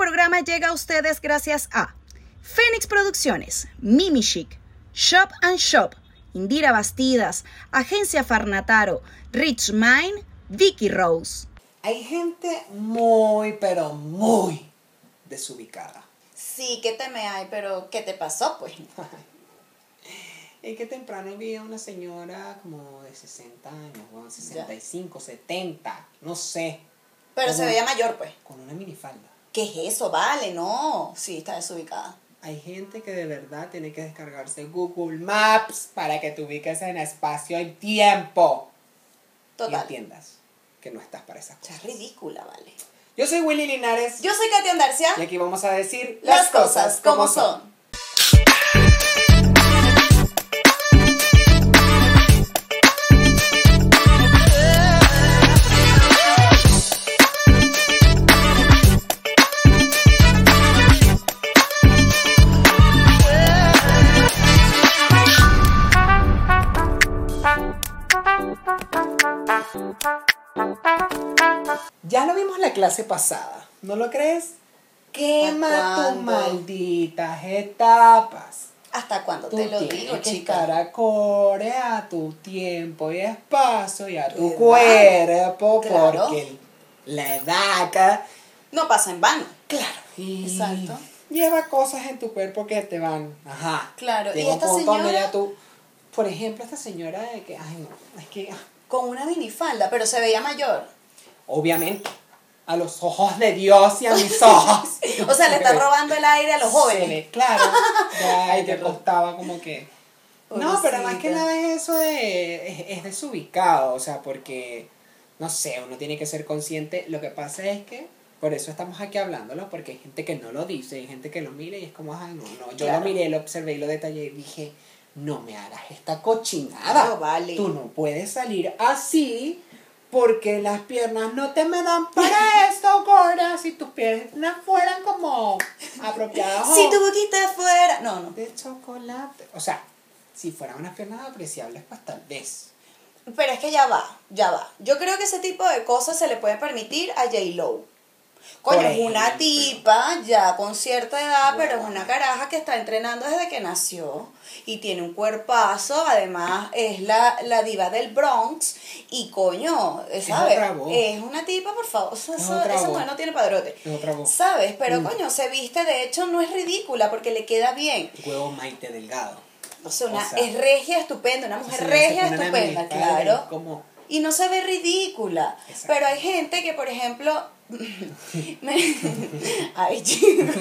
programa llega a ustedes gracias a Fénix Producciones, Mimi Chic, Shop and Shop, Indira Bastidas, Agencia Farnataro, Rich Mine, Vicky Rose. Hay gente muy, pero muy desubicada. Sí, ¿qué te me hay? Pero ¿qué te pasó, pues? Es que temprano vi a una señora como de 60 años, bueno, 65, 70, no sé. Pero se veía mayor, pues. Con una minifalda. ¿Qué es eso? Vale, no. Sí, está desubicada. Hay gente que de verdad tiene que descargarse Google Maps para que te ubiques en espacio y tiempo. Y Total. entiendas que no estás para esas cosas. es ridícula, vale. Yo soy Willy Linares Yo soy Katia Andarcia. y aquí vamos a decir Las cosas como son. Pasada, ¿no lo crees? Quema ¿Hasta tus malditas etapas. ¿Hasta cuándo Tú te lo digo, que chica? acorde a tu tiempo y espacio y a tu cuerpo Claro. porque la edad acá, No pasa en vano. claro, y Exacto. lleva cosas en tu cuerpo que te van, ajá. Claro, Llega y esta señora- tú, por ejemplo, esta señora de que, ay no, es que, ah, Con una minifalda, pero se veía mayor. obviamente, a los ojos de Dios y a mis ojos. O sea, le está robando el aire a los jóvenes. ve claro. Ya, Ay, horror. costaba como que. No, pero más que nada es eso de. Es, es desubicado, o sea, porque. No sé, uno tiene que ser consciente. Lo que pasa es que. Por eso estamos aquí hablándolo, porque hay gente que no lo dice, hay gente que lo mira y es como, ay, no, no. Yo Claro. lo miré, lo observé y lo detallé y dije, no me hagas esta cochinada. Claro, vale. Tú no puedes salir así porque las piernas no te me dan para esto, gorda. Si tus piernas fueran como apropiadas. Si tu boquita fuera. No, no. de chocolate. O sea, si fueran unas piernas apreciables, pues tal vez. Pero es que ya va, ya va. Yo creo que ese tipo de cosas se le puede permitir a J. Coño, es una tipa ya con cierta edad, pero es una caraja que está entrenando desde que nació y tiene un cuerpazo. Además, es la, la diva del Bronx y coño, ¿sabes? Es una tipa, por favor. o sea, Es esa voz. mujer no tiene padrote. Es otra voz. ¿Sabes? Pero Mm. coño, se viste, de hecho, no es ridícula porque le queda bien. Huevo maite delgado. O sea, una, O sea, es regia, estupenda, una mujer no regia, estupenda, claro. Como, Y no se ve ridícula. Exacto. Pero hay gente que, por ejemplo. Ay, chicos.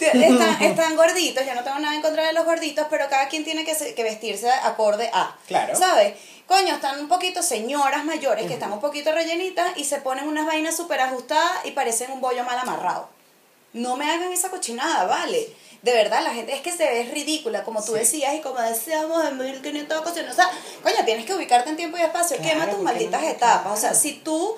Están, están gorditos, yo no tengo nada en contra de los gorditos, pero cada quien tiene que, se- que vestirse acorde a. Claro. ¿Sabes? Coño, están un poquito señoras mayores que están un poquito rellenitas y se ponen unas vainas súper ajustadas y parecen un bollo mal amarrado. No me hagan esa cochinada, ¿vale? De verdad, la gente es que se ve ridícula, como tú Sí. decías y como decíamos en 1500 ocasiones. O sea, coño, tienes que ubicarte en tiempo y espacio. Claro, Quema tus malditas no- etapas. O sea, claro. si tú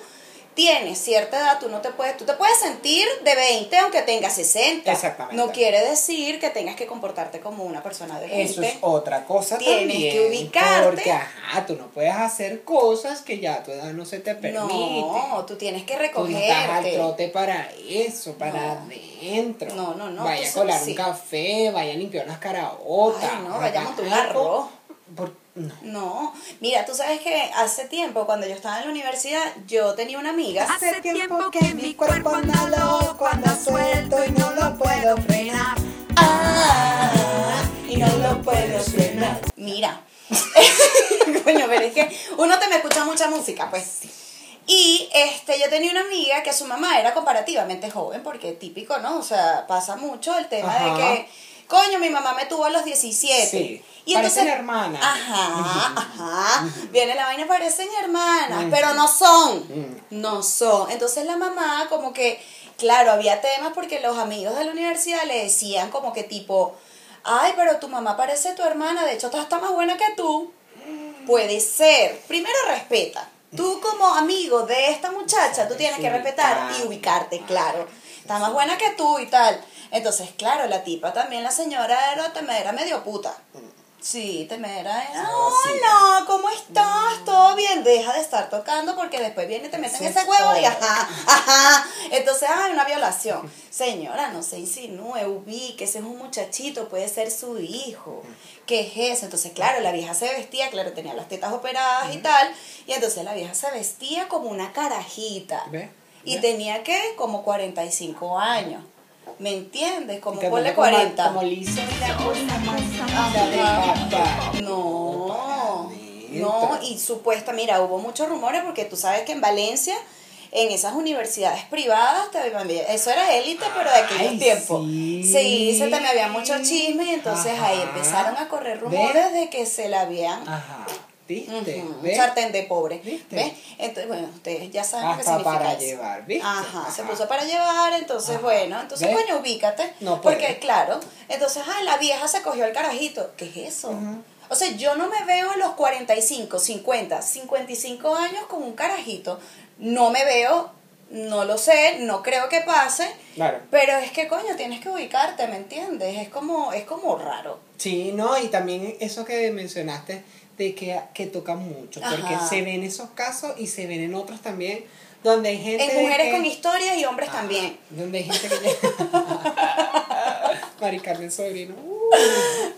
tienes cierta edad, tú no te puedes, tú te puedes sentir de 20 aunque tengas 60. Exactamente. No quiere decir que tengas que comportarte como una persona de 20. Eso es otra cosa Tienes también. que ubicarte. Porque, ajá, tú no puedes hacer cosas que ya a tu edad no se te permite. No, tú tienes que Tú no estás al trote para eso, para No. adentro. No, no, no, Vaya a colar sí. un café, vaya a limpiar unas caraotas. Ay, no, vaya a montar un arroz. Por- no. No, mira, tú sabes que hace tiempo, cuando yo estaba en la universidad, yo tenía una amiga. Hace tiempo que mi cuerpo anda loco, anda suelto y no lo puedo frenar. Ah, y no lo puedo frenar. Mira, coño, pero es que uno te me escucha mucha música, pues. Y este, yo tenía una amiga que su mamá era comparativamente joven, porque típico, ¿no? O sea, pasa mucho el tema Ajá. de que, coño, mi mamá me tuvo a los 17. Sí, Y parecen entonces, hermanas. Ajá, ajá. Viene la vaina, parecen hermanas, pero no son. Mm. No son. Entonces la mamá como que, claro, había temas porque los amigos de la universidad le decían como que tipo, ay, pero tu mamá parece tu hermana, de hecho está está más buena que tú. Puede ser. Primero respeta. Tú como amigo de esta muchacha, tú tienes que respetar y ubicarte, claro. Está más buena que tú y tal. Entonces, claro, la tipa también, la señora era, también era medio puta. Sí, temera era, hola, ¿cómo estás? ¿Todo bien? Deja de estar tocando porque después viene y te meten ese huevo y ajá, ajá. Entonces, hay una violación. Señora, no se insinúe, ubique, ese es un muchachito, puede ser su hijo. ¿Qué es eso? Entonces, claro, la vieja se vestía, claro, tenía las tetas operadas y tal, y entonces la vieja se vestía como una carajita. ¿Ves? Y tenía que como 45 años. ¿Me entiendes? Como ponle pone como- 40. Como liso y la cosa más. No, no, y supuesta, mira, hubo muchos rumores porque tú sabes que en Valencia, en esas universidades privadas, te- eso era élite, pero de aquellos tiempos. sí. Sí, se me había mucho chisme y entonces ahí empezaron a correr ¿Ves? rumores de que se la habían... Ajá. ¿Viste? Un ¿Ves? sartén de pobre. ¿Viste? ¿Ves? Entonces, bueno, ustedes ya saben Hasta significa para eso. llevar, ¿viste? Ajá, se puso para llevar, entonces Ajá. bueno, entonces ¿Ves? coño, ubícate. No puede. porque claro, entonces, ay, la vieja se cogió el carajito. ¿Qué es eso? O sea, yo no me veo a los 45, 50, 55 años con un carajito. No me veo, no lo sé, no creo que pase. Claro. Pero es que coño, tienes que ubicarte, ¿me entiendes? Es como, es como raro. Sí, no, y también eso que mencionaste de que, que toca mucho, porque Ajá. se ven esos casos y se ven en otros también, donde hay gente... En mujeres que- con historias y hombres Ajá, también. Donde hay gente que... Mari Carmen Sobrino. uh,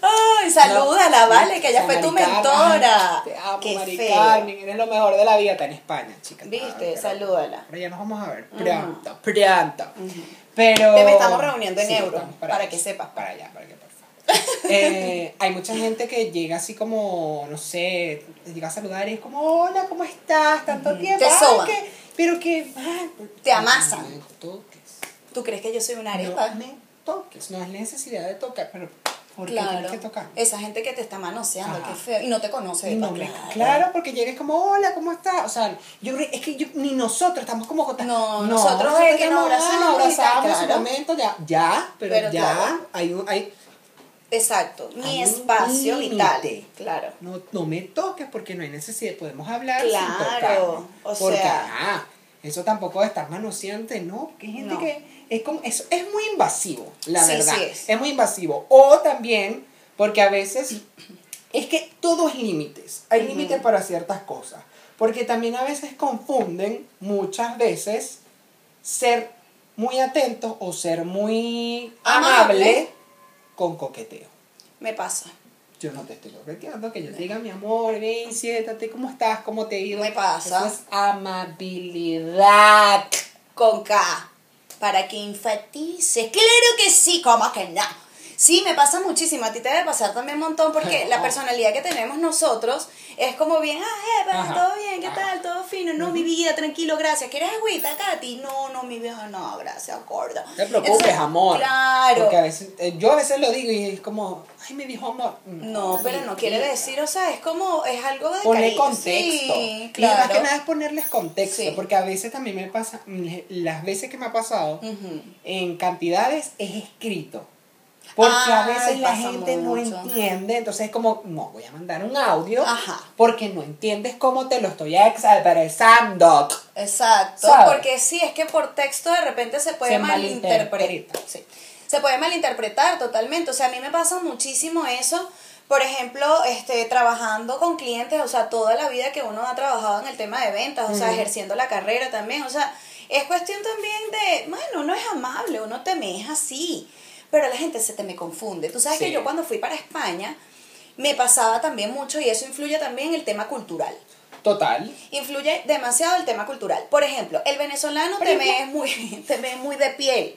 Ay, salúdala, no, vale, que ella fue tu mentora. ay, Te amo, Qué Mari feo. Carmen, eres lo mejor de la vida, está en España, chica. Viste, Ah, pero- salúdala. Pero ya nos vamos a ver pronto, pronto. Pero... Te me estamos reuniendo en Sí, euros, para allá, que sepas. Para allá, para que. Eh, hay mucha gente que llega así como, no sé, llega a saludar y es como, hola, ¿cómo estás? Tanto tiempo. Te Ay, que- pero que... ay, Te amasan. No me toques. ¿Tú crees que yo soy una arepa? No me toques. No es necesidad de tocar, pero ¿por qué claro. tienes que tocar? Esa gente que te está manoseando, Ajá. qué feo. Y no te conoce. No claro. claro, porque llegues como, hola, ¿cómo estás? O sea, yo creo- es que yo, ni nosotros estamos como con- No, nosotros es que nos estamos, abrazamos ah, en su momento, ya, ya, pero, Pero ya, claro. hay un, hay, Exacto. Mi Hay un espacio vital. Claro. no, no me toques porque no hay necesidad, podemos hablar sin Claro, tocarnos. o porque, sea- ah, eso tampoco de estar manoseante, no, que hay gente No. que es como, es, es muy invasivo, la Sí, verdad, sí es. muy invasivo, o también, porque a veces, es que todo es límites, hay límites para ciertas cosas, porque también a veces confunden, muchas veces, ser muy atento o ser muy Amable. amable con coqueteo. Me pasa. Yo no te estoy coqueteando, que yo te diga, mi amor, ven, siéntate, ¿cómo estás? ¿Cómo te ido? Me pasa. Eso es amabilidad. Con K. Para que enfatices. Claro que sí, ¿cómo que no? Sí, me pasa muchísimo. A ti te debe pasar también un montón porque la personalidad que tenemos nosotros es como bien, ah, eh, Ajá. todo bien, ¿qué tal? Todo fino. No, mi vida, tranquilo, gracias. ¿Quieres agüita, Katy? No, no, mi vieja, no, gracias, gorda. No te preocupes, Entonces, amor. Claro. Porque a veces, eh, yo a veces lo digo y es como, ay, me dijo amor. No, pero no quiere decir, o sea, es como, es algo de Poner contexto. Sí, Y más claro. que nada es ponerles contexto. Sí. Porque a veces también me pasa, las veces que me ha pasado, en cantidades es escrito. Porque a veces la gente no entiende, entonces es como, no, voy a mandar un audio Ajá. porque no entiendes cómo te lo estoy expresando. Exacto, ¿Sabes? porque sí, es que por texto de repente se puede Se malinterpretar. malinterpreta. Sí. Se puede malinterpretar totalmente. O sea, a mí me pasa muchísimo eso. Por ejemplo, este, trabajando con clientes, o sea, toda la vida que uno ha trabajado en el tema de ventas, o sea, ejerciendo la carrera también. O sea, es cuestión también de, bueno, uno es amable, uno te me es así, pero la gente se te me confunde. Tú sabes Sí. que yo cuando fui para España, me pasaba también mucho y eso influye también en el tema cultural Total. influye demasiado el tema cultural. Por ejemplo, el venezolano te ve es muy, te ve muy de piel.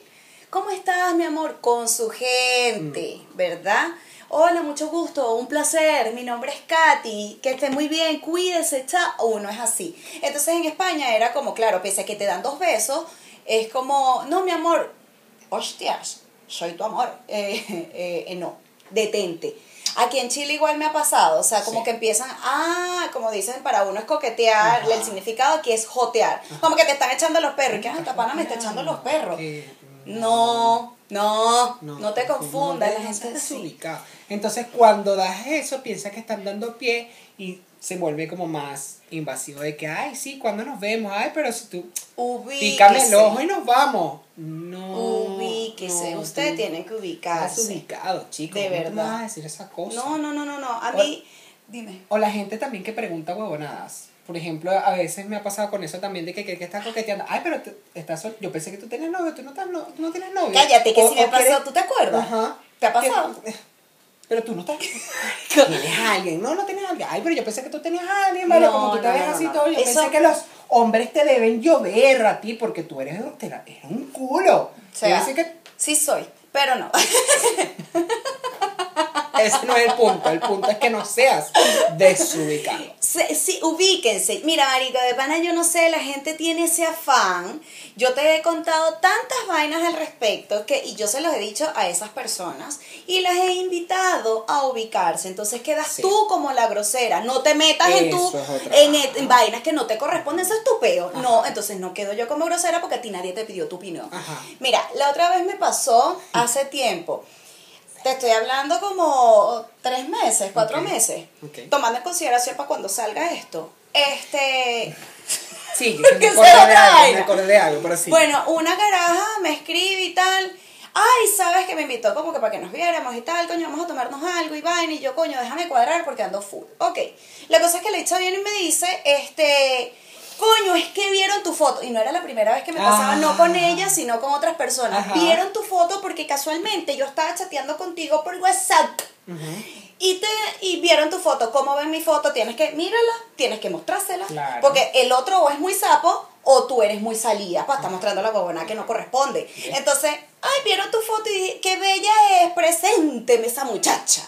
¿Cómo estás, mi amor? Con su gente, Mm. ¿verdad? Hola, mucho gusto, un placer. Mi nombre es Katy. Que esté muy bien, cuídese, chao. Uno es así. Entonces en España era como, claro, pese a que te dan dos besos, es como, no, mi amor, hostias, soy tu amor. Eh, eh, eh, no, detente. Aquí en Chile igual me ha pasado, o sea, como Sí. que empiezan, ah, como dicen, para uno es coquetear, Ajá. el significado aquí es jotear, como que te están echando los perros, y que, ah, esta pana me está echando los perros. Eh, No, no, no, te confundas, la no gente seas sí. Entonces, cuando das eso, piensa que están dando pie y se vuelve como más invasivo de que, ay, sí, cuando nos vemos, ay, pero si tú Ubíquese. pícame el ojo y nos vamos. No. ubíquese, No, usted tiene que Estás ubicarse. ubicado, chicos. De ¿cómo tú me verdad. vas a decir esa cosa? No, no, no, no, no. A mí, dime. O la gente también que pregunta huevonadas. Por ejemplo, a veces me ha pasado con eso también de que, que, que estás coqueteando. Ay, pero tú estás sol- yo pensé que tú tenías novio, tú no, estás no, tú no tienes novio. Cállate, que O- si me o quieres- pasó, ¿tú te acuerdas? Ajá. ¿Te ha pasado? Que- Pero tú no estás. ¿Tienes a alguien? No, no tienes a alguien. Ay, pero yo pensé que tú tenías a alguien, ¿vale? No, Como tú te no, ves no, así todo. Yo Eso- pensé que los hombres te deben llover a ti porque tú eres, eres un culo. O sea, que sí soy, pero no. ese no es el punto. El punto es que no seas desubicado. Se- Sí, ubíquense. Mira, marica, de pana yo no sé, la gente tiene ese afán. Yo te he contado tantas vainas al respecto que, y yo se los he dicho a esas personas y las he invitado a ubicarse. Entonces quedas Sí. tú como la grosera. No te metas en, tu, en, vaina. en vainas que no te corresponden. Eso es tu peo. No, entonces no quedo yo como grosera porque a ti nadie te pidió tu opinión. Ajá. Mira, la otra vez me pasó hace tiempo. Te estoy hablando como tres meses, cuatro meses. ok. Tomando en consideración para cuando salga esto. Este. Sí, me acordé de algo, me acordé de algo, pero sí. Bueno, una garaja me escribe y tal. Ay, sabes que me invitó como que para que nos viéramos y tal, coño, vamos a tomarnos algo y vaina. Y yo, coño, déjame cuadrar porque ando full. Ok. La cosa es que le echa bien y me dice, este. Coño, es que vieron tu foto. Y no era la primera vez que me pasaba, Ah. no con ella, sino con otras personas. Ajá. Vieron tu foto porque casualmente yo estaba chateando contigo por WhatsApp. Y, te, y vieron tu foto, ¿cómo ven mi foto? Tienes que, mírala, tienes que mostrársela. Claro. Porque el otro o es muy sapo o tú eres muy salida para estar mostrando la huevona que no corresponde. Entonces, ay, vieron tu foto y dije, qué bella es, presénteme esa muchacha.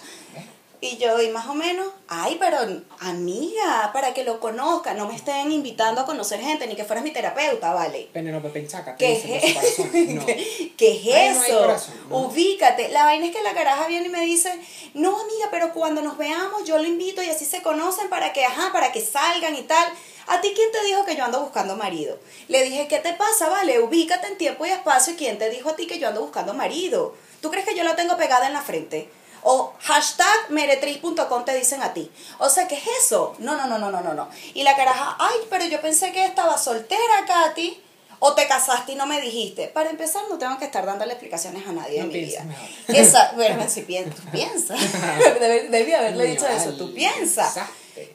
Y yo, y más o menos, ay, pero amiga, para que lo conozca, no me estén invitando a conocer gente, ni que fueras mi terapeuta, ¿vale? Penélope Penchaca, ¿Qué es. No. ¿Qué es Ay, no eso? corazón, ¿no? Ubícate. La vaina es que la caraja viene y me dice, no amiga, pero cuando nos veamos yo lo invito y así se conocen para que, ajá, para que salgan y tal. ¿A ti quién te dijo que yo ando buscando marido? Le dije, ¿qué te pasa? Vale, ubícate en tiempo y espacio. ¿Quién te dijo a ti que yo ando buscando marido? ¿Tú crees que yo lo tengo pegada en la frente? O hashtag meretriz.com te dicen a ti. O sea, ¿qué es eso? No, no, no, no, no, no, no. Y la caraja, ay, pero yo pensé que estaba soltera, Katy. O te casaste y no me dijiste. Para empezar, no tengo que estar dándole explicaciones a nadie No en mi vida. mejor. Esa, bueno, si piensas, tú piensas. Debí, debí haberle dicho eso. Tú piensas.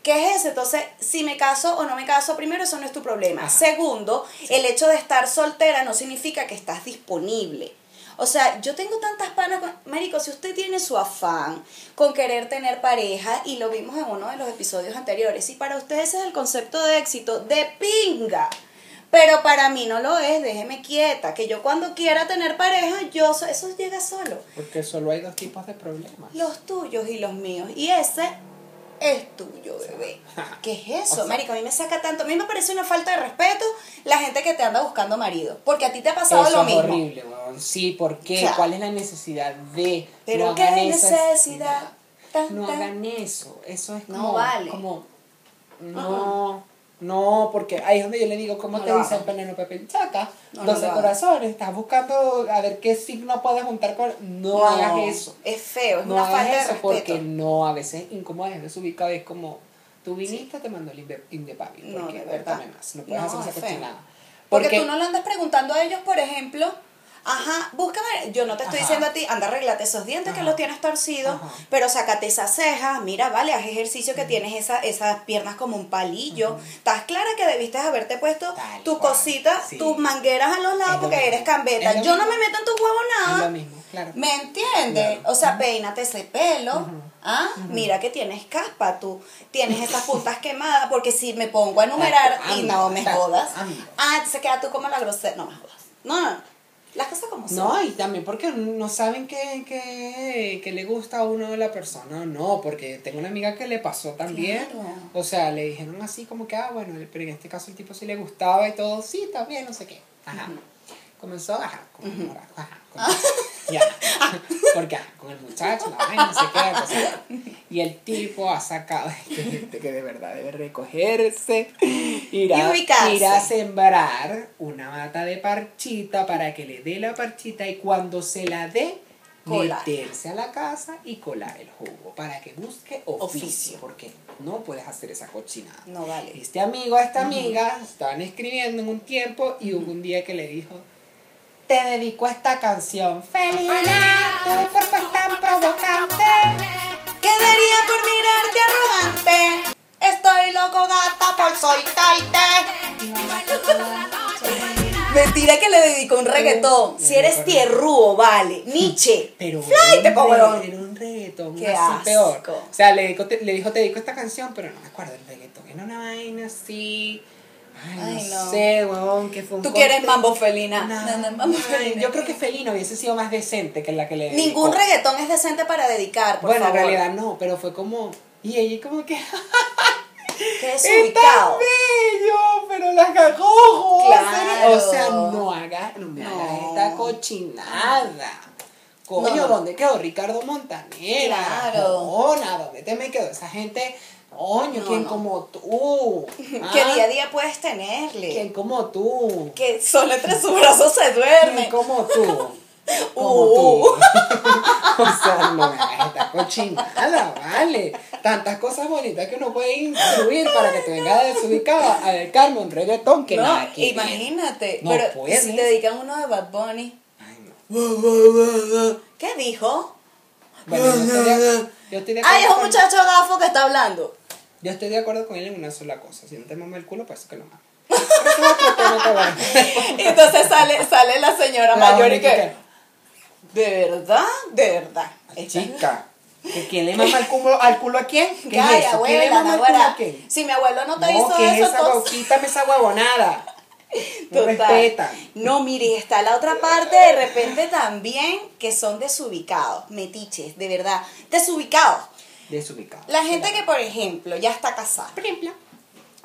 ¿Qué es eso? Entonces, si me caso o no me caso, primero, eso no es tu problema. Ajá. Segundo, el hecho de estar soltera no significa que estás disponible. O sea, yo tengo tantas panas con... Marico, si usted tiene su afán con querer tener pareja, y lo vimos en uno de los episodios anteriores, y para usted ese es el concepto de éxito, de pinga. Pero para mí no lo es, déjeme quieta, que yo cuando quiera tener pareja, yo so- eso llega solo. Porque solo hay dos tipos de problemas. Los tuyos y los míos. Y ese es tuyo, bebé. ¿Qué es eso? O sea- Marico, a mí me saca tanto. A mí me parece una falta de respeto la gente que te anda buscando marido. Porque a ti te ha pasado Eso lo es mismo. horrible, weón. Sí, ¿por qué? O sea, ¿Cuál es la necesidad de? Pero no qué necesidad. Tan, No tan. hagan eso. Eso es No como. vale. Como, no. No, porque ahí es donde yo le digo, ¿cómo No te lo dicen. Penélope Penchaca? No, no 12 lo hagan. corazones, estás buscando a ver qué signo puedes juntar con. No, hagas eso. Es feo, es No una falta de eso respeto. porque no, a veces incómodo es desubicado. Es como, tú viniste, te mandó el inde- indepabil. No, porque de verdad. cuéntame más. No puedes No, hacer esa es feo. cochinada. Porque, tú no le andas preguntando a ellos, por ejemplo, ajá, búscame, yo no te estoy Ajá. diciendo a ti, anda, arréglate esos dientes que los tienes torcidos, Ajá. pero sácate esas cejas, mira, vale, haz ejercicio que tienes esa, esas piernas como un palillo. ¿Estás clara que debiste haberte puesto Tal tu cual, cosita, sí. tus mangueras a los lados porque eres cambeta? Yo no me meto en tus huevos Es nada. lo mismo, claro. ¿Me entiendes? Claro. O sea, peínate ese pelo. ¿Ah? Mira que tienes caspa, tú tienes esas puntas quemadas, porque si me pongo a enumerar y no me jodas, ah, se queda tú como la grosera. No me jodas. No, no. Las cosas como son. No, y también porque no saben qué, qué, qué le gusta a uno de la persona, no, porque tengo una amiga que le pasó también. Claro. O sea, le dijeron así como que, ah, bueno, pero en este caso el tipo sí le gustaba y todo, sí, también, no sé qué. Ajá. Comenzó, ajá, con morado, ajá, con ya, porque ajá, con el muchacho, la vaina, no sé qué, cosa. Y el tipo ha sacado, que gente que de verdad debe recogerse, ir a, ir a sembrar una mata de parchita para que le dé la parchita y cuando se la dé, Colar. meterse a la casa y colar el jugo para que busque oficio, Oficio. porque no puedes hacer esa cochinada. No vale. Este amigo a esta amiga estaban escribiendo en un tiempo y hubo un día que le dijo, te dedico a esta canción. Felina, tu cuerpo es tan provocante. ¿Qué daría por mirarte arrogante? Estoy loco gata por soy Mentira que le dedicó un reggaetón. Si eres tierrúo, vale. Nietzsche. Pero un, era reggaetón, Qué así asco. peor. O sea, le, dedico- te- le dijo, te dedico esta canción, pero no me acuerdo del reggaetón. Era una vaina así. Ay, Ay, no, no. sé, huevón, que fue un Tú quieres mambo felina. No, No, no, mambo ay, felina. Yo creo que Felino hubiese sido más decente que la que le dedicó. Ningún reggaetón es decente para dedicar, por Bueno, favor. en realidad no, pero fue como. Y ella como que. Que es ¡Es tan ubicado. bello! Pero la cagó. Claro. O sea, no hagas, no me hagas esta cochinada. Coño. ¿dónde quedó Ricardo Montanera? Claro. Hola, ¿dónde te me quedó esa gente? Coño, No, ¿quién no. como tú? Que ¿Ah? día a día puedes tenerle. ¿Quién como tú? Que solo entre sus brazos se ¿Quién duerme. como tú? Como Uh. tú. o sea, no esta cochinada, vale. Tantas cosas bonitas que uno puede incluir para que te venga desubicada a dedicarme un reggaetón que no, nada que imagínate. No pero puedes. si te dedican uno de Bad Bunny. Ay, no. ¿Qué dijo? Bueno, yo estoy de, yo estoy de acuerdo. Ay, es un muchacho gafo que está hablando. Yo estoy de acuerdo con él en una sola cosa. Si no te mama el culo, pues que lo es. Y entonces sale, sale la señora La mayor y que. ¿De verdad? De verdad. Chica. ¿Que ¿Quién le mama el culo, al culo a quién? ¿Qué Ay, es eso? ¿Quién le mama el culo a quién? Si mi abuelo no te No, hizo ¿qué es eso, esa huevo? entonces. Quítame esa huevonada. No respeta. No, mire, está la otra parte de repente también que son desubicados, metiches, de verdad, desubicados. Desubicado. La gente que, por ejemplo, ya está casada, Por ejemplo.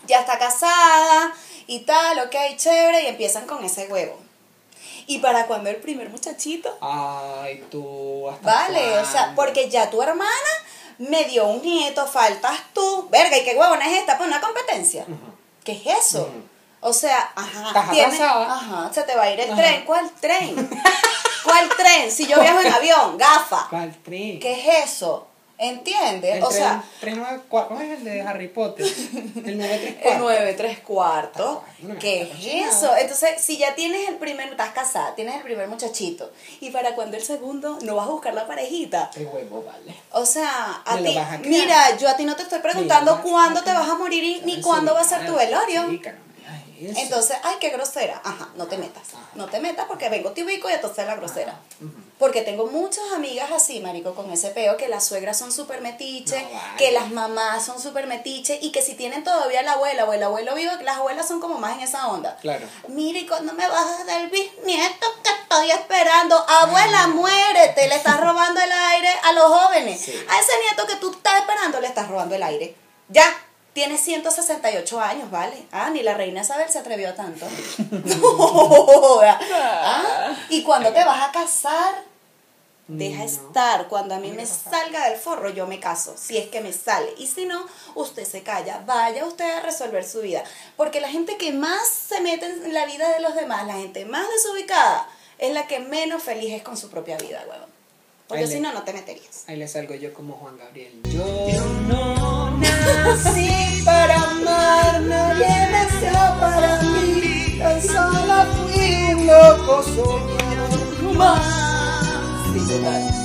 ya está casada y tal, ok, chévere, y empiezan con ese huevo. Y para cuando el primer muchachito, Ay, tú. ¿hasta vale, o sea, porque ya tu hermana me dio un nieto, faltas tú, verga, ¿y qué huevona es esta? Pues una competencia. Ujú. ¿Qué es eso? O sea, ajá, Estás tienes- atrasada. ajá, se te va a ir el Ajá. tren. ¿Cuál tren? ¿Cuál tren? Si yo viajo en avión, gafa. ¿Cuál tren? ¿Qué es eso? ¿Entiendes? El O tren, sea, tren ¿cómo es el de Harry Potter? El 934. el 9 3 cuartos. Ah, ¿Qué es eso? Entonces, si ya tienes el primer, estás casada, tienes el primer muchachito, y para cuando el segundo, no vas a buscar la parejita. Qué huevo, vale. O sea, a ti, mira, yo a ti no te estoy preguntando Mira, cuándo te vas a morir y- ni cuándo va a ser tu ah, velorio. Entonces, ay, qué grosera. Ajá, no te metas. Ajá. No te metas porque vengo te ubico y entonces la grosera. Ujú. Porque tengo muchas amigas así, marico, con ese peo, que las suegras son súper metiches, No, vale. que las mamás son súper metiches y que si tienen todavía la abuela o el abuelo vivo, las abuelas son como más en esa onda. Claro. Mire, ¿y cuando me vas a dar el bisnieto que estoy esperando? Abuela, muérete, le estás robando el aire a los jóvenes. Sí. A ese nieto que tú estás esperando le estás robando el aire. Ya, tiene 168 años, ¿vale? Ah, ni la reina Isabel se atrevió a tanto. No, joda. Ah, Y cuando te vas a casar, deja No. estar. Cuando a mí No me salga del forro, yo me caso. Si es que me sale. Y si no, usted se calla. Vaya usted a resolver su vida. Porque la gente que más se mete en la vida de los demás, la gente más desubicada, es la que menos feliz es con su propia vida, huevón. Porque si le- no, no te meterías. Ahí le salgo yo como Juan Gabriel. Yo no nací para amar, nadie nació para mí. Tan solo fui un loco soñador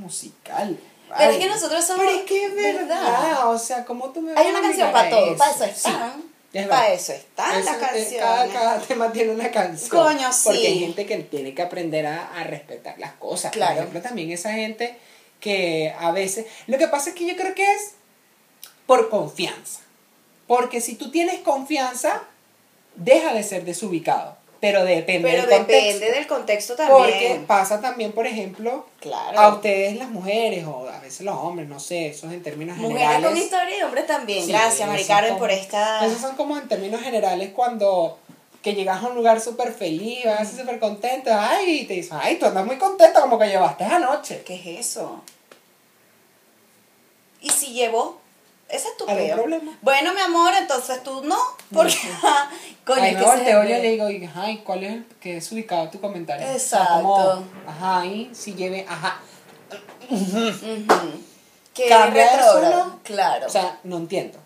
Musical. Pero es que nosotros somos. Pero es que es verdad. O sea, ¿cómo tú me vas Hay una canción para todo. Para eso Sí, están. es Para eso están Eso, las canciones. Cada, cada tema tiene una canción. Coño, sí. Porque hay gente que tiene que aprender a, a respetar las cosas. Claro. Por ejemplo, también esa gente que a veces... Lo que pasa es que yo creo que es por confianza. Porque si tú tienes confianza, deja de ser desubicado. Pero depende Pero del depende contexto. del contexto Porque también. pasa también, por ejemplo, Claro. a ustedes las mujeres o a veces los hombres, no sé, eso es en términos Mujeres generales. con historia y hombres también. Sí, Gracias, Mari esos Carmen, son- por esta. Esos son como en términos generales cuando que llegas a un lugar súper feliz, vas así súper contento, ay, y te dices, ay, tú andas muy contenta como que llevaste anoche. ¿Qué es eso? ¿Y si llevo? Ese es tu ¿Algún peo. problema? Bueno, mi amor, entonces tú no. Porque, coño, Ahí es me que volteo es y le digo, y, ay, ¿cuál es el que es ubicado tu comentario? O sea, Exacto. como, ajá, y si lleve, ajá. Que es eso, retrógrado. ¿no? Claro. O sea, no entiendo.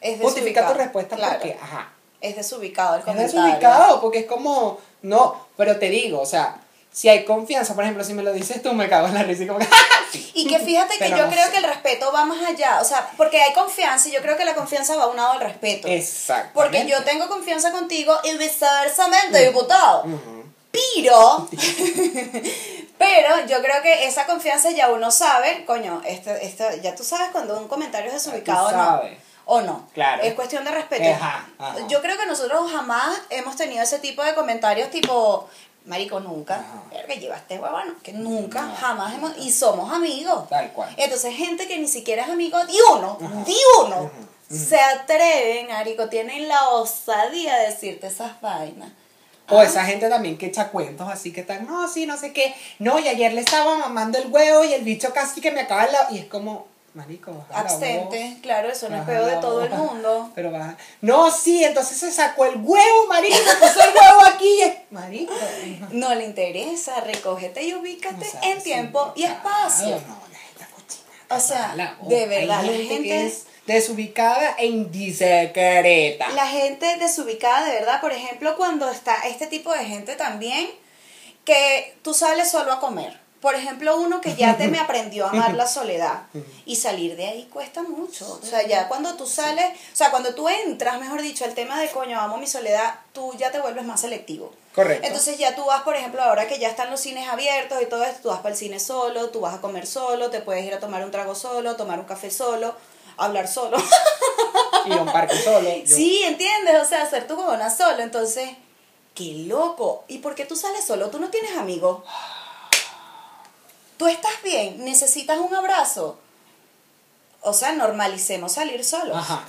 es Justifica tu respuesta Claro. porque, ajá. Es desubicado el Es comentario. desubicado porque es como, no, pero te digo, o sea, si hay confianza, por ejemplo, si me lo dices tú, me cago en la risa y como que, sí. Y que fíjate que Pero yo no creo sé. que el respeto va más allá, o sea, porque hay confianza y yo creo que la confianza va unado al respeto. Exacto. Porque yo tengo confianza contigo y viceversamente, diputado. Pero, pero yo creo que esa confianza ya uno sabe, coño, este, este, ya tú sabes cuando un comentario es desubicado o no. sabes. O no. Claro. Es cuestión de respeto. Ajá, ajá. Yo creo que nosotros jamás hemos tenido ese tipo de comentarios tipo, marico, nunca. Ajá. Verga, llevaste huevano. Que nunca, jamás hemos. Y somos amigos. Tal cual. Entonces, gente que ni siquiera es amigo de uno, de uno, se atreven, marico, tienen la osadía de decirte esas vainas. O Ah. esa gente también que echa cuentos así que están, no, sí, no sé qué. No, y ayer le estaba mamando el huevo y el bicho casi que me acaba la... Y es como, marico, Abstente, voz, claro, eso no es peor de todo el voz". mundo. Pero baja. No, sí, entonces se sacó el huevo, marico, se puso el huevo aquí. Marico. No le interesa, recógete y ubícate o sea, en tiempo y espacio. No, la gente cochina. O sea, la de verdad, Hay la gente, gente- es desubicada e indiscreta. La gente desubicada, de verdad, por ejemplo, cuando está este tipo de gente también, que tú sales solo a comer. Por ejemplo, uno que ya te me aprendió a amar la soledad. Y salir de ahí cuesta mucho. O sea, ya cuando tú sales, o sea, cuando tú entras, mejor dicho, el tema de coño, amo mi soledad, tú ya te vuelves más selectivo. Correcto. Entonces ya tú vas, por ejemplo, ahora que ya están los cines abiertos y todo esto, tú vas para el cine solo, tú vas a comer solo, te puedes ir a tomar un trago solo, tomar un café solo, hablar solo. Y a un parque solo. yo- Sí, ¿entiendes? O sea, hacer tu huevona solo. Entonces, qué loco. ¿Y por qué tú sales solo? ¿Tú no tienes amigos? ¿Tú estás bien? ¿Necesitas un abrazo? O sea, normalicemos salir solos. Ajá.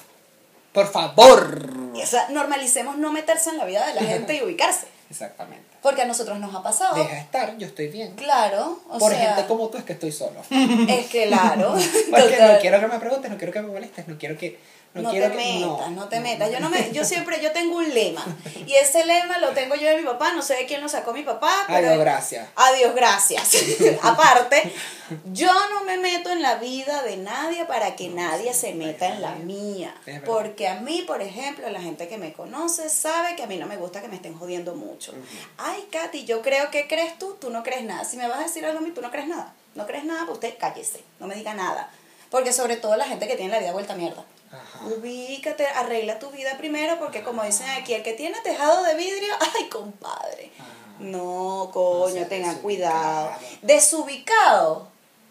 Por favor. O sea, normalicemos no meterse en la vida de la gente y ubicarse. Exactamente. Porque a nosotros nos ha pasado. Deja de estar, yo estoy bien. Claro, o Por sea, gente como tú es que estoy solo. es que claro. Porque Total. no quiero que me preguntes, no quiero que me molestes, no quiero que. No, No, quiero te que, metas, no, te metas. Yo no me, yo siempre, yo tengo un lema. Y ese lema lo tengo yo de mi papá, no sé de quién lo sacó mi papá. pero- Adiós, gracias. Adiós, gracias. Aparte, yo no me meto en la vida de nadie para que nadie se meta en la mía. Porque a mí, por ejemplo, la gente que me conoce sabe que a mí no me gusta que me estén jodiendo mucho. Ay, Katy, yo creo que crees tú, tú no crees nada. Si me vas a decir algo a mí, tú no crees nada. No crees nada, pues usted cállese, no me diga nada. Porque sobre todo la gente que tiene la vida vuelta a mierda. Ajá. Ubícate, arregla tu vida primero, porque como dicen aquí, el que tiene tejado de vidrio, ay, compadre. No, coño, tengan desubicado. cuidado. Desubicado,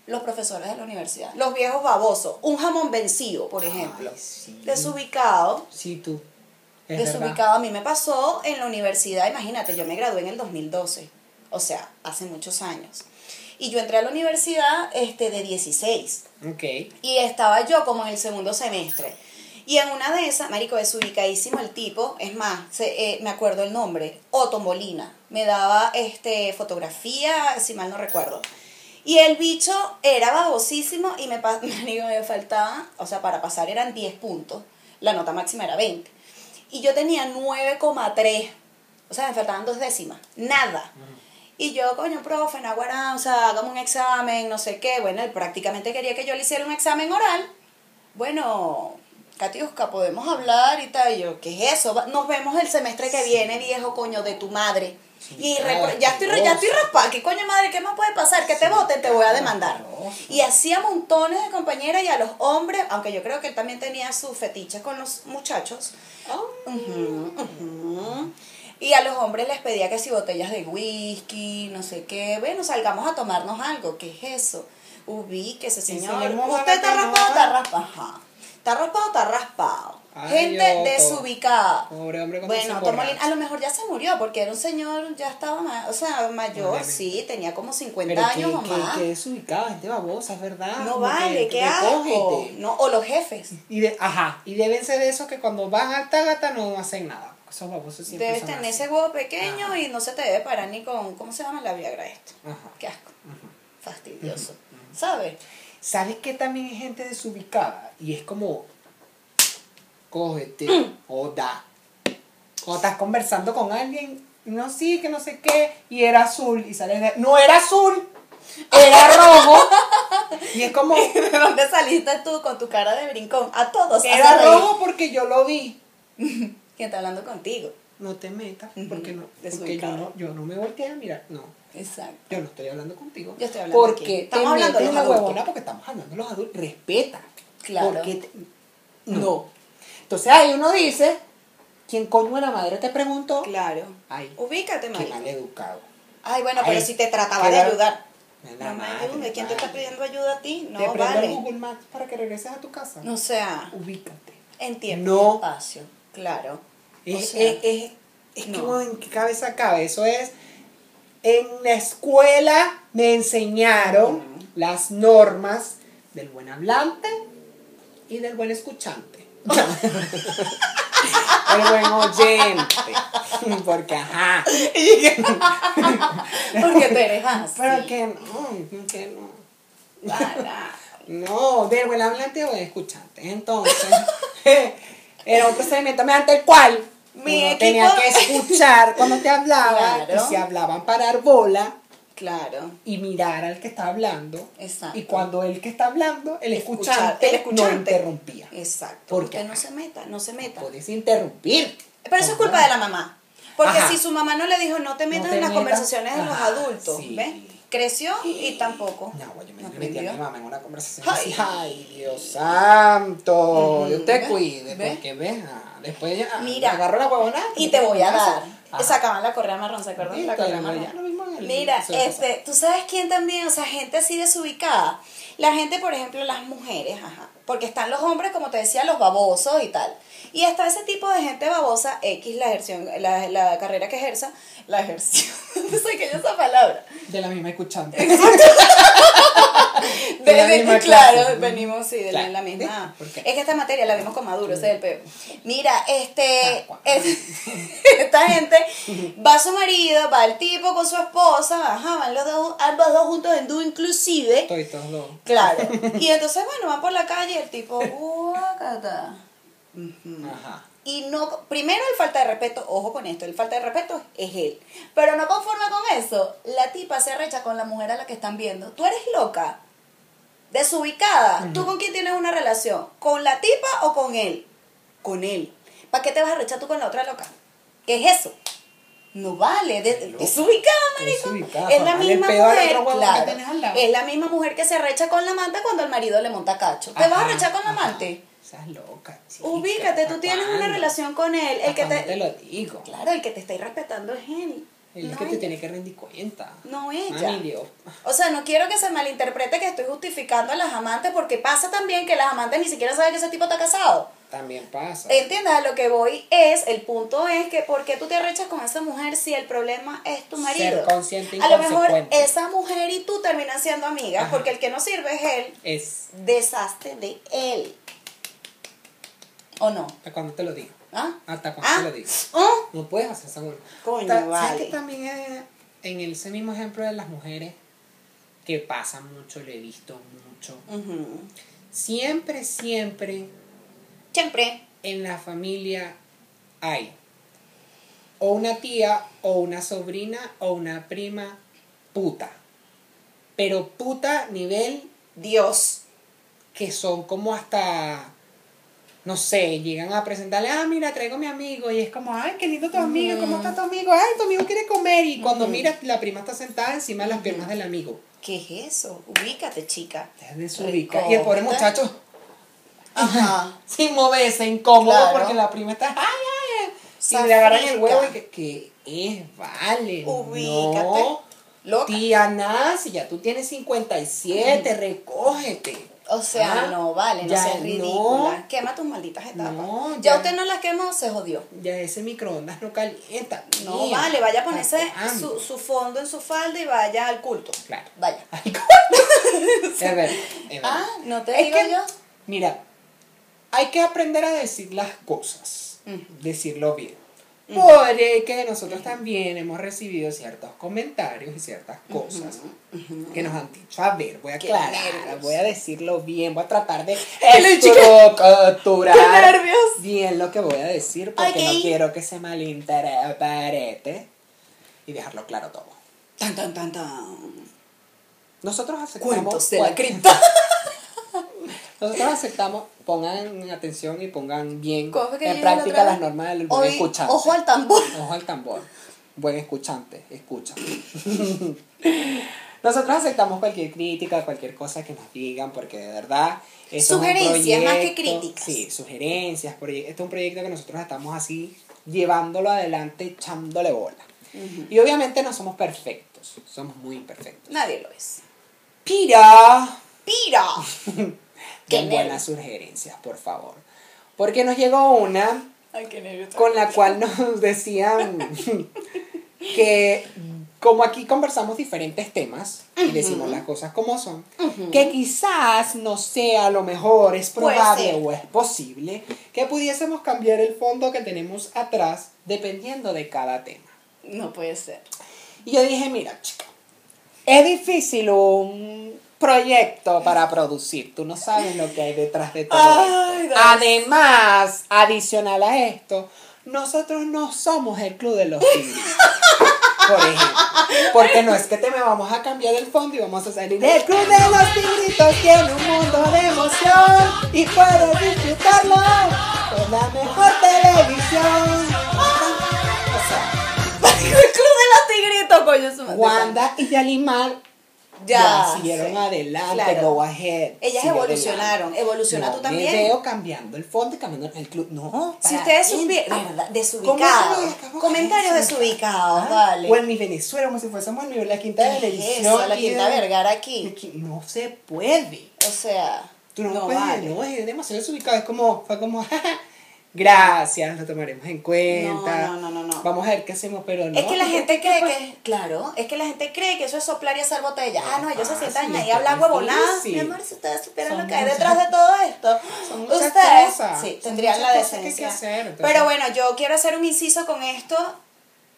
los profesores de la universidad, los viejos babosos, un jamón vencido, por ejemplo. Ay, sí. Desubicado, Sí, tú. Es desubicado. verdad. A mí me pasó en la universidad, imagínate, yo me gradué en el 2012, o sea, hace muchos años. Y yo entré a la universidad este, de 16. Ok. Y estaba yo como en el segundo semestre. Y en una de esas, marico, desubicadísimo el tipo, es más, se- eh, me acuerdo el nombre, Otto Molina. Me daba este, fotografía, si mal no recuerdo. Y el bicho era babosísimo y me, marico, me faltaba, o sea, para pasar eran 10 puntos, la nota máxima era 20. Y yo tenía 9,3, o sea, me faltaban dos décimas, nada. Y yo, coño, profe, Naguará, o sea, hagamos un examen, no sé qué. Bueno, él prácticamente quería que yo le hiciera un examen oral. Bueno, Katiuska, podemos hablar y tal. Y yo, ¿qué es eso? Nos vemos el semestre que viene, viejo coño, de tu madre. Y Ah, ya estoy, ya estoy raspada. ¿Qué coño madre? ¿Qué más puede pasar? Que te voten, te voy a demandar. Y hacía montones de compañeras y a los hombres, aunque yo creo que él también tenía su fetiche con los muchachos, ujú. Y a los hombres les pedía que si botellas de whisky, no sé qué. Bueno, salgamos a tomarnos algo. ¿Qué es eso? Ubíquese, señor. A ¿Usted está raspado? Está raspado. Ajá. ¿Está raspado? Está raspado. Ay, Gente desubicada. Pobre hombre Bueno, borracho. a lo mejor ya se murió porque era un señor, ya estaba, ma- o sea, mayor, sí, tenía como 50 Pero años que, o que, más. que desubicado, gente babosa, es verdad. no que vale, qué asco. No, o los jefes. Y de, ajá, y deben ser de esos que cuando van a gata no hacen nada. Esos babosos siempre Debes son tener así. ese huevo pequeño y no se te debe parar ni con, ¿cómo se llama la Viagra esto? Ajá. Qué asco. Fastidioso. ¿Sabes? ¿Sabes qué también hay gente desubicada? Y es como, cógete o da. Cuando estás conversando con alguien, no sí, que no sé qué, y era azul, y sales de, no era azul, era rojo. y es como, ¿De dónde saliste tú con tu cara de brincón? A todos. era rojo porque yo lo vi. ¿Quién está hablando contigo? no te metas, porque, no, porque yo, no, yo no me volteé a mirar. No, Exacto. yo no estoy hablando contigo. Yo estoy hablando Porque aquí. te Estamos hablando de los adultos. huevona porque estamos hablando de los adultos. Respeta. Claro. Porque te- no. Entonces ahí uno dice, ¿quién coño de la madre te preguntó? Claro. Ay, Ubícate, qué marico. mal educado. Ay, bueno, Ay, pero si te trataba qué de ayudar. La No me madre, ayudes. ¿Quién te está pidiendo ayuda a ti? te No, el vale. Google Maps para que regreses a tu casa. No sea, Ubícate. en tiempo No. espacio. Claro. Es, O sea, es, es, es no. como en qué cabeza cabe. Eso es. En la escuela me enseñaron las normas del buen hablante y del buen escuchante. El buen oyente. Porque, ajá. Porque tú eres así. Pero que no, que no. Para. No, del buen hablante o del escuchante. Entonces, era un procedimiento mediante el cual Mi uno equipo- tenía que escuchar cuando te hablaban Claro. y si hablaban parar bola Claro. y mirar al que está hablando. Exacto. Y cuando el que está hablando, el escuchante, el escuchante. no interrumpía. Exacto. Porque Usted no se meta, no se meta. Puedes interrumpir. Pero eso es culpa de la mamá. Porque Ajá. si su mamá no le dijo no te metas te en las metas. conversaciones de los adultos, sí. ¿ves? Creció y tampoco. No, güey, yo me no metí a mi mamá en una conversación Ay. así, ay, Dios santo, Ujú, Dios te ¿ves? cuide, ¿Ves? porque ah, después ya, Mira, agarro la huevona Y te voy a dar. Ajá. Sacaban la correa marrón, ¿se acuerdan? La correa marrón. ya lo mismo el- Mira, este, tú sabes quién también, o sea, gente así desubicada. La gente, por ejemplo, las mujeres, ajá. Porque están los hombres, como te decía, los babosos y tal. Y está ese tipo de gente babosa, X, la ejerción, la, la carrera que ejerza, la ejerción, no sé qué es esa palabra. de la misma escuchante. De, la de- misma claro, clase. venimos, sí, de Claro. la misma. Es que esta materia la vimos con Maduro, ese es el peo. Mira, este, es- esta gente va su marido, va el tipo con su esposa, ajá, van los dos, ambos dos juntos en dúo inclusive. Estoy todos los. Claro. Y entonces, bueno, van por la calle y el tipo, Ajá. Y no, primero el falta de respeto, ojo con esto, el falta de respeto es él. Pero no conforme con eso, la tipa se arrecha con la mujer a la que están viendo. Tú eres loca, desubicada. ¿Tú con quién tienes una relación? ¿Con la tipa o con él? Con él. ¿Para qué te vas a arrechar tú con la otra loca? ¿Qué es eso? No vale, de- desubicada, marico. Desubicada, Es la misma mujer, claro. Es la misma mujer que se arrecha con la amante cuando el marido le monta cacho. ¿Te vas a arrechar con la ajá. Estás loca, chica. Ubícate, tú ¿hasta tienes una relación con él. El ¿Hasta que te, te lo digo. Claro, el que te está respetando es él. El no que te tiene que rendir cuenta. No ella. Dios. O sea, no quiero que se malinterprete que estoy justificando a las amantes porque pasa también que las amantes ni siquiera saben que ese tipo está casado. También pasa. ¿Entiendes? A lo que voy es, el punto es que ¿por qué tú te arrechas con esa mujer si el problema es tu marido? Ser consciente y A lo mejor esa mujer y tú terminan siendo amigas Ajá. porque el que no sirve es él. Es. Deshazte de él. ¿O no? ¿Hasta cuándo te lo digo? ¿Ah? ¿Hasta cuándo ¿Ah? te lo digo? ¿Oh? No puedes hacer esa huevona. Coño, Ta- ¿Sabes vale. que también es en ese mismo ejemplo de las mujeres que pasa mucho, lo he visto mucho? Siempre, siempre Siempre. en la familia hay o una tía o una sobrina o una prima puta. Pero puta nivel Dios. que son como hasta, no sé, llegan a presentarle, ah, mira, traigo a mi amigo, y es como, ay, qué lindo tu amigo, ¿cómo está tu amigo? Ay, tu amigo quiere comer, y cuando miras, la prima está sentada encima de las piernas del amigo. ¿Qué es eso? Ubícate, chica. Desubica. Y el pobre muchacho, Ajá. sin moverse, incómodo, Claro. porque la prima está, ay, ay, ay", y le agarran el huevo y que, que es, vale, Ubícate. no, Loca. tía Nancy, ya tú tienes 57, recógete. O sea, Ah, no vale, no seas no. ridícula. Quema tus malditas etapas. No, ya. ya. usted no las quemó, se jodió. Ya ese microondas no calienta. No vale, vaya a ponerse ¿Hasta su, su fondo en su falda y vaya al culto. Claro. Vaya. Ay, coño. Es verdad, es verdad. Ah, no te Es digo que- yo. Mira, hay que aprender a decir las cosas, decirlo bien. Porque nosotros también hemos recibido ciertos comentarios y ciertas cosas que nos han dicho. A ver, voy a aclarar, voy a decirlo bien, voy a tratar de estructurar bien lo que voy a decir porque no quiero que se malinterprete y dejarlo claro todo. Tan, tan, tan, tan. Nosotros aceptamos Cuentos de la cripta. Nosotros aceptamos, pongan atención y pongan bien ¿Cómo fue que en la práctica las normas del buen Oí- escuchante. Ojo al tambor. Ojo al tambor. Buen escuchante, escucha. Nosotros aceptamos cualquier crítica, cualquier cosa que nos digan, porque de verdad. esto es un Sugerencias más que críticas. Sí, sugerencias. Este es un proyecto que nosotros estamos así llevándolo adelante, echándole bola. Y obviamente no somos perfectos, somos muy imperfectos. Nadie lo es. Pira. ¡Pira! Den buenas sugerencias, por favor. Porque nos llegó una Ay, con la cual nos decían que como aquí conversamos diferentes temas y decimos las cosas como son, que quizás no sea lo mejor, es probable o es posible que pudiésemos cambiar el fondo que tenemos atrás dependiendo de cada tema. No puede ser. Y yo dije, mira, chica, es difícil un proyecto para producir. Tú no sabes lo que hay detrás de todo Ay, esto. Además, adicional a esto, nosotros no somos el club de los tigres. Por ejemplo. Porque no es que te me vamos a cambiar el fondo y vamos a salir. El club de los tigritos tiene un mundo de emoción y puedes disfrutarlo con la mejor televisión. O sea, el club de los tigritos, coño. Wanda y Yalimar ya, Ya, siguieron sí. adelante, Claro. go ahead. Ellas evolucionaron. adelante. Evoluciona No tú me también. veo cambiando el fondo y cambiando el club. No. Si ustedes supieran, ¿verdad? ¿Cómo Desubicados. Comentarios ¿Cómo? desubicados, Ah, dale. O en mi Venezuela, como si fuésemos en la quinta de ¿Qué es televisión. eso? La Quinta Vergara aquí. Aquí No se puede. O sea, Tú no, no puedes, vale. no, es demasiado desubicado. Es como, fue como, gracias, lo tomaremos en cuenta. No, no, no, no, no. Vamos a ver qué hacemos, pero no. es que la ¿qué- gente cree que, claro, es que la gente cree que eso es soplar y hacer botella. Ah, no, ellos se sientan ahí que es huevonadas. Mi amor, si ustedes supieran lo que hay detrás de todo esto, Son ustedes cosas, sí, tendrían la que que decencia. hacer, Pero bueno, yo quiero hacer un inciso con esto.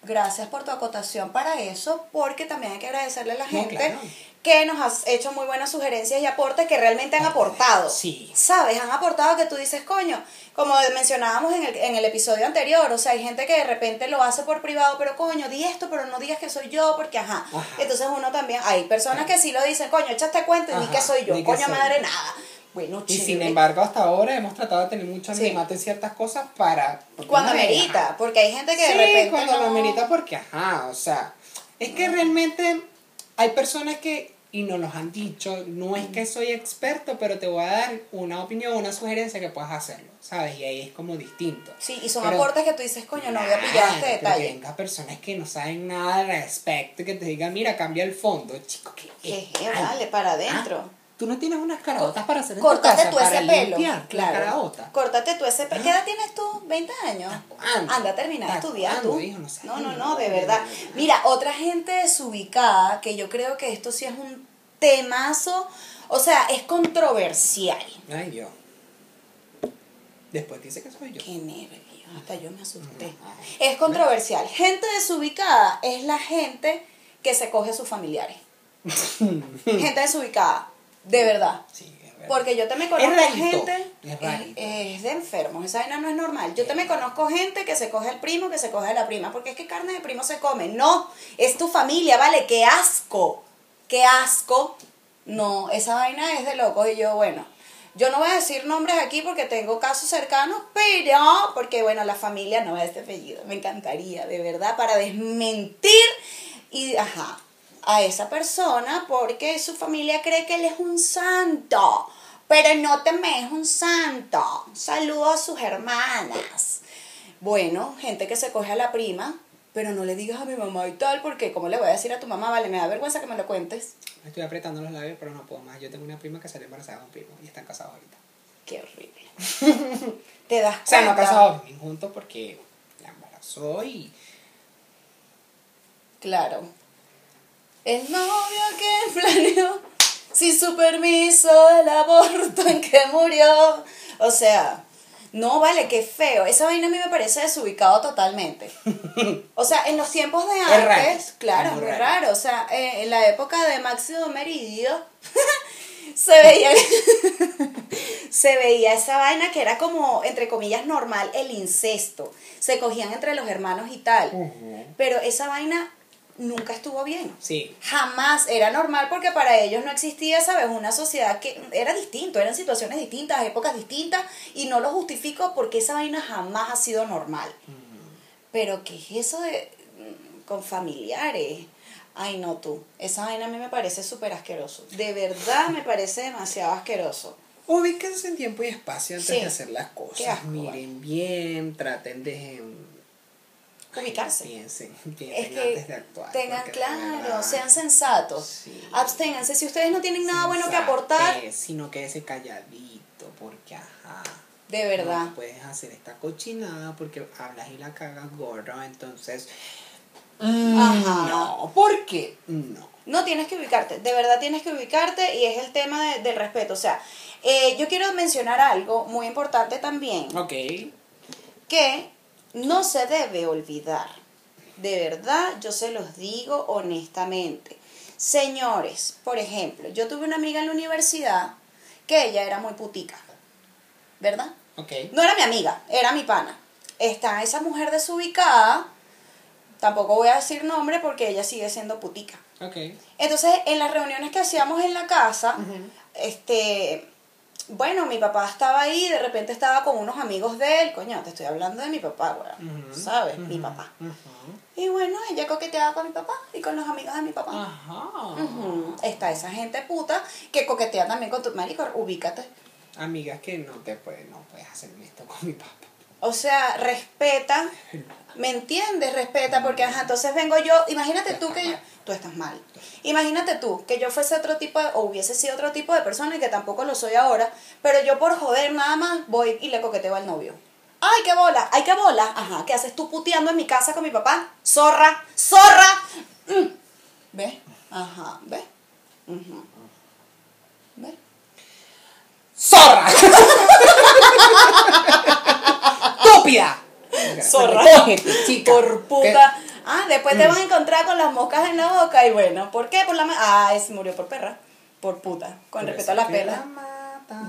Gracias por tu acotación para eso, porque también hay que agradecerle a la No, gente claro. Que nos has hecho muy buenas sugerencias y aportes que realmente han aportado. Sí. ¿Sabes? Han aportado que tú dices, coño, como mencionábamos en el, en el episodio anterior, o sea, hay gente que de repente lo hace por privado, pero coño, di esto, pero no digas que soy yo, porque ajá. Ajá. Entonces uno también, hay personas que sí lo dicen, coño, échate cuenta y di que soy yo, que coño soy madre, yo. nada. Bueno, Y sin embargo, hasta ahora hemos tratado de tener mucho Sí. animate en ciertas cosas para... Cuando no ajá. porque hay gente que de sí, repente. cuando no- lo amerita porque, ajá, o sea, es que realmente hay personas que, y nos los han dicho, no es que soy experto, pero te voy a dar una opinión, una sugerencia que puedas hacerlo, ¿sabes? Y ahí es como distinto. Sí, y son Pero- aportes que tú dices, coño, no voy a pillar este detalle. Que venga personas que no saben nada al respecto, que te digan, mira, cambia el fondo, chico, que Jeje, vale, para adentro. Tú no tienes unas caraotas para hacer en tu Córtate casa tú para ese pelo. limpiar la Claro. caraota. Córtate tú ese pelo. ¿Qué edad tienes tú? ¿20 años? ¿Cuándo? Anda a terminar de ¿Hasta estudiar cuándo, tú. hijo? No No, no, de verdad. Mira, otra gente desubicada, que yo creo que esto sí es un temazo, o sea, es controversial. Ay, Dios. Después dice que soy yo. Qué nervio, hasta yo me asusté. Es controversial. Gente desubicada es la gente que se coge a sus familiares. gente desubicada, de verdad. Sí, es verdad. Porque yo te me conozco rarito, gente. es es de enfermos. Esa vaina no es normal. Yo te me conozco gente que se coge al primo, que se coge a la prima. Porque es que carne de primo se come. No, es tu familia, ¿vale? ¡Qué asco! ¡Qué asco! No, esa vaina es de loco. Y yo, bueno, yo no voy a decir nombres aquí porque tengo casos cercanos, pero, porque bueno, la familia no es este apellido. Me encantaría, de verdad, para desmentir y, ajá, a esa persona porque su familia cree que él es un santo. Pero no te me es un santo. Saludo a sus hermanas. Bueno, gente que se coge a la prima, pero no le digas a mi mamá y tal, porque como le voy a decir a tu mamá, vale, me da vergüenza que me lo cuentes. Me estoy apretando los labios, pero no puedo más. Yo tengo una prima que salió embarazada de un primo y están casados ahorita. Qué horrible. Te das O sea, no cuenta? casados juntos porque la embarazó y. Claro. El novio que planeó sin su permiso el aborto en que murió. O sea, no vale, qué feo. Esa vaina a mí me parece desubicado totalmente. O sea, en los tiempos de raro, antes, claro, es muy raro. raro. O sea, eh, en la época de Máximo Meridio se veía se veía esa vaina que era como entre comillas normal el incesto se cogían entre los hermanos y tal pero esa vaina nunca estuvo bien. Sí. Jamás era normal porque para ellos no existía, ¿sabes? Una sociedad que era distinto, eran situaciones distintas, épocas distintas y no lo justifico porque esa vaina jamás ha sido normal. Pero ¿qué es eso de mm, con familiares? Ay, no tú. Esa vaina a mí me parece súper asqueroso. De verdad me parece demasiado asqueroso. Ubíquense en tiempo y espacio antes Sí. de hacer las cosas. asco, Miren bien, traten de ay, Ubicarse. Piensen, Es piensen que antes de actuar. tengan claro, verdad, sean sensatos. Sí. Absténganse. Si ustedes no tienen nada bueno que aportar, Sino quédese calladito, porque ajá. de verdad. No puedes hacer esta cochinada porque hablas y la cagas gordo, entonces. Ajá. No, ¿por qué? No. No tienes que ubicarte, de verdad tienes que ubicarte y es el tema de- del respeto. O sea, eh, yo quiero mencionar algo muy importante también, Ok. que no se debe olvidar. De verdad, yo se los digo honestamente. Señores, por ejemplo, yo tuve una amiga en la universidad que ella era muy putica, ¿verdad? Ok. No era mi amiga, era mi pana. Está esa mujer desubicada, tampoco voy a decir nombre porque ella sigue siendo putica. Ok. Entonces, en las reuniones que hacíamos en la casa, este, bueno, mi papá estaba ahí, de repente estaba con unos amigos de él, coño, te estoy hablando de mi papá, weón, ¿sabes? Mi papá. Y bueno, ella coqueteaba con mi papá y con los amigos de mi papá. Ajá. Está esa gente puta que coquetea también con tu marico, ubícate. Amigas que no te pueden, no puedes hacer esto con mi papá. O sea, respeta, ¿me entiendes? Respeta, porque ajá, entonces vengo yo, imagínate tú que yo, tú estás mal. Imagínate tú que yo fuese otro tipo de, o hubiese sido otro tipo de persona y que tampoco lo soy ahora, pero yo por joder nada más voy y le coqueteo al novio. ¡Ay, qué bola! ¡Ay, qué bola! Ajá, ¿qué haces tú puteando en mi casa con mi papá? ¡Zorra! ¡Zorra! Mm. ¿Ves? Ajá, ¿ves? ¿Ves? ¡Zorra! ¡Estúpida! Zorra. Chica. Por puta. Ah, después te vas a encontrar con las moscas en la boca y bueno, ¿por qué? Por la ma- Ah, se murió por perra. Por puta. Con Por respeto a eso las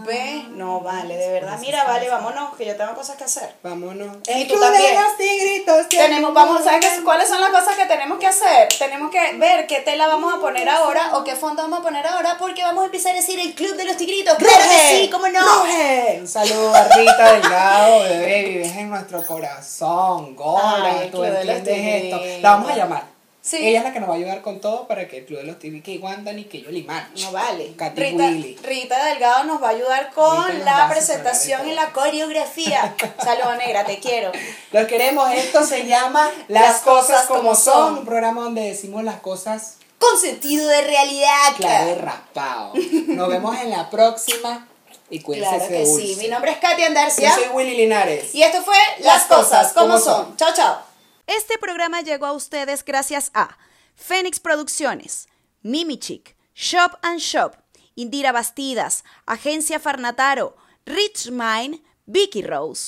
¿Ves? No vale, de verdad. Mira, vale, vámonos, que yo tengo cosas que hacer. Vámonos. Y El tú club de también. los tigritos Tenemos, vamos, ¿sabes qué- cuáles son las cosas que tenemos que hacer? Tenemos que ver qué tela vamos a poner ahora o qué fondo vamos a poner ahora porque vamos a empezar a decir el club de los tigritos. ¡Claro que sí! ¿Cómo no? ¡Ruge! Un saludo a Rita Delgado, bebé, vives en nuestro corazón, gorda, tú entiendes esto. La vamos a llamar. Sí. Ella es la que nos va a ayudar con todo para que el Club de los Tigritos, que Wanda ni que yo limar. No vale. Katy Rita. Rita Delgado nos va a ayudar con la presentación y la coreografía. Saludos, negra, te quiero. Los queremos, esto se llama Las, Las cosas, cosas como como son. son. Un programa donde decimos las cosas Con sentido de realidad. claro raspado. Nos vemos en la próxima y cuídense Claro que dulce. sí. Mi nombre es Katia Yo Andarcia. soy Willy Linares. Y esto fue Las Cosas como son. Chao, chao. Este programa llegó a ustedes gracias a Fénix Producciones, Mimi Chic, Shop and Shop, Indira Bastidas, Agencia Farnataro, Rich Mind, Vicky Rose.